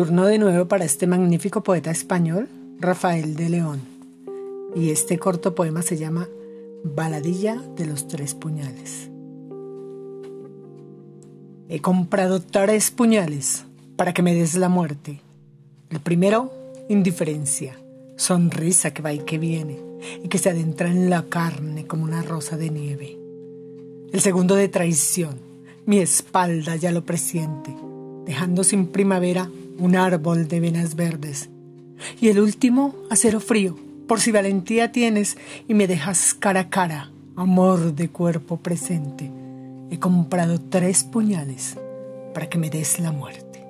Turno de nuevo para este magnífico poeta español, Rafael de León. Y este corto poema se llama Baladilla de los Tres Puñales. He comprado tres puñales para que me des la muerte. El primero, indiferencia, sonrisa que va y que viene y que se adentra en la carne como una rosa de nieve. El segundo de traición, mi espalda ya lo presiente, dejando sin primavera un árbol de venas verdes. Y el último, acero frío, por si valentía tienes y me dejas cara a cara, amor de cuerpo presente. He comprado tres puñales para que me des la muerte.